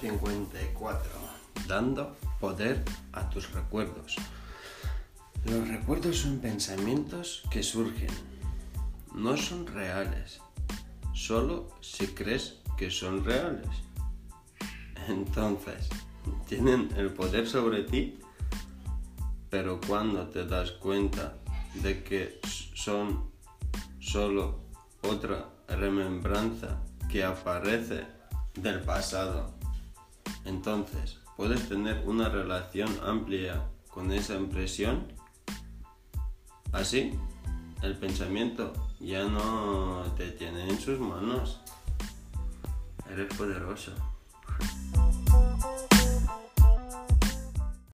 54. Dando poder a tus recuerdos. Los recuerdos son pensamientos que surgen. No son reales. Solo si crees que son reales. Entonces, tienen el poder sobre ti, pero cuando te das cuenta de que son solo otra remembranza que aparece del pasado. Entonces, puedes tener una relación amplia con esa impresión. Así, el pensamiento ya no te tiene en sus manos. Eres poderoso.